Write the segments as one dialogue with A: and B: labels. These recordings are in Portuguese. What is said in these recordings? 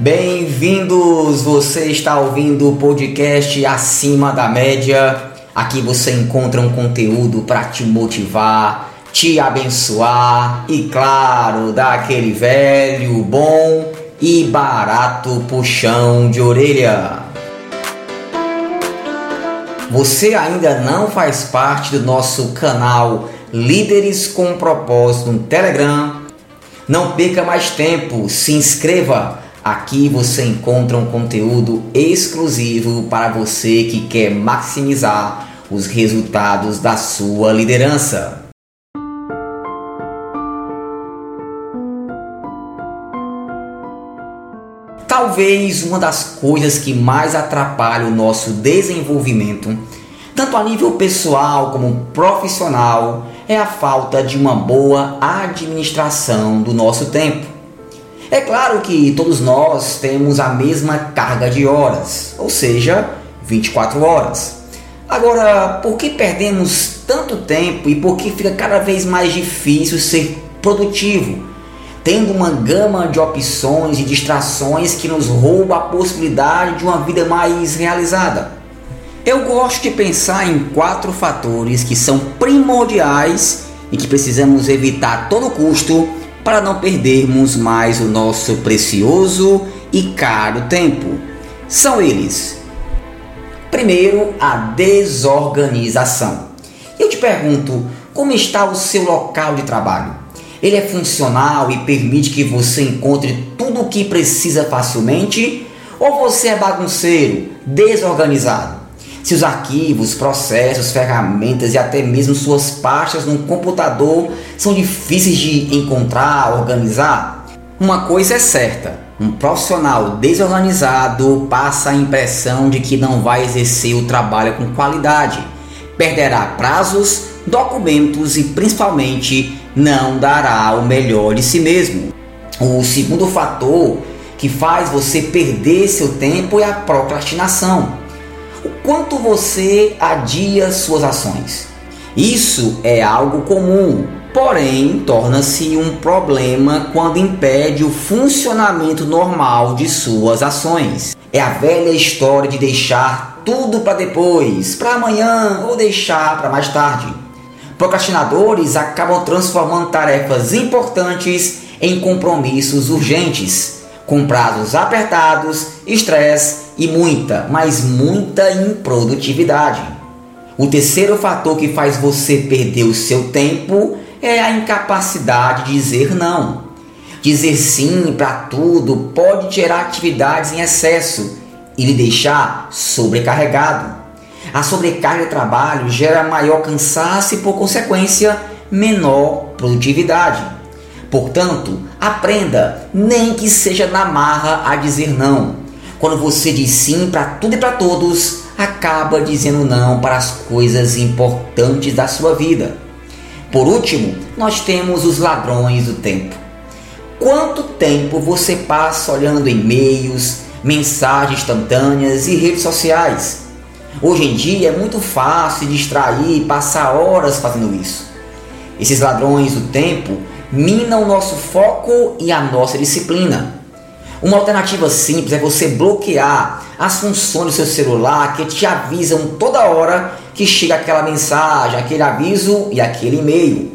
A: Bem-vindos! Você está ouvindo o podcast Acima da Média. Aqui você encontra um conteúdo para te motivar, te abençoar e, claro, dar aquele velho, bom e barato puxão de orelha. Você ainda não faz parte do nosso canal Líderes com Propósito no Telegram? Não perca mais tempo, se inscreva. Aqui você encontra um conteúdo exclusivo para você que quer maximizar os resultados da sua liderança. Talvez uma das coisas que mais atrapalha o nosso desenvolvimento, tanto a nível pessoal como profissional, é a falta de uma boa administração do nosso tempo. É claro que todos nós temos a mesma carga de horas, ou seja, 24 horas. Agora, por que perdemos tanto tempo e por que fica cada vez mais difícil ser produtivo? tendo uma gama de opções e distrações que nos rouba a possibilidade de uma vida mais realizada. Eu gosto de pensar em quatro fatores que são primordiais e que precisamos evitar a todo custo para não perdermos mais o nosso precioso e caro tempo. São eles: primeiro, a desorganização. Eu te pergunto, como está o seu local de trabalho? Ele é funcional e permite que você encontre tudo o que precisa facilmente? Ou você é bagunceiro, desorganizado? Seus arquivos, processos, ferramentas e até mesmo suas pastas no computador são difíceis de encontrar, organizar? Uma coisa é certa: um profissional desorganizado passa a impressão de que não vai exercer o trabalho com qualidade, perderá prazos, documentos e principalmente não dará o melhor de si mesmo. O segundo fator que faz você perder seu tempo é a procrastinação. Quanto você adia suas ações. Isso é algo comum, porém torna-se um problema quando impede o funcionamento normal de suas ações. É a velha história de deixar tudo para depois, para amanhã ou deixar para mais tarde. Procrastinadores acabam transformando tarefas importantes em compromissos urgentes, com prazos apertados, estresse e muita, mas muita improdutividade. O terceiro fator que faz você perder o seu tempo é a incapacidade de dizer não. Dizer sim para tudo pode gerar atividades em excesso e lhe deixar sobrecarregado. A sobrecarga de trabalho gera maior cansaço e, por consequência, menor produtividade. Portanto, aprenda, nem que seja na marra, a dizer não. Quando você diz sim para tudo e para todos, acaba dizendo não para as coisas importantes da sua vida. Por último, nós temos os ladrões do tempo. Quanto tempo você passa olhando e-mails, mensagens instantâneas e redes sociais? Hoje em dia é muito fácil distrair e passar horas fazendo isso. Esses ladrões do tempo minam o nosso foco e a nossa disciplina. Uma alternativa simples é você bloquear as funções do seu celular que te avisam toda hora que chega aquela mensagem, aquele aviso e aquele e-mail.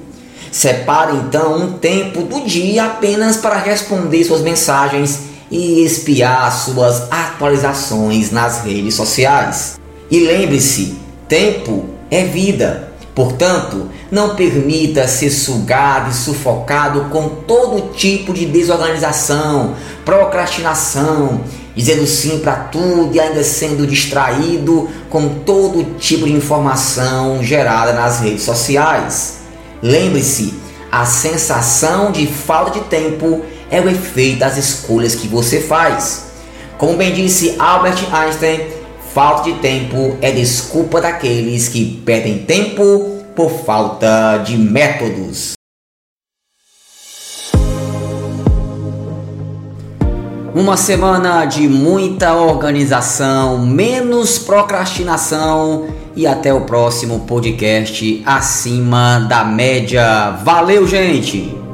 A: Separe então um tempo do dia apenas para responder suas mensagens e espiar suas atualizações nas redes sociais. E lembre-se: tempo é vida. Portanto, não permita ser sugado e sufocado com todo tipo de desorganização, procrastinação, dizendo sim para tudo e ainda sendo distraído com todo tipo de informação gerada nas redes sociais. Lembre-se, a sensação de falta de tempo é o efeito das escolhas que você faz. Como bem disse Albert Einstein, Falta de tempo é desculpa daqueles que perdem tempo por falta de métodos. Uma semana de muita organização, menos procrastinação e até o próximo podcast acima da média. Valeu, gente!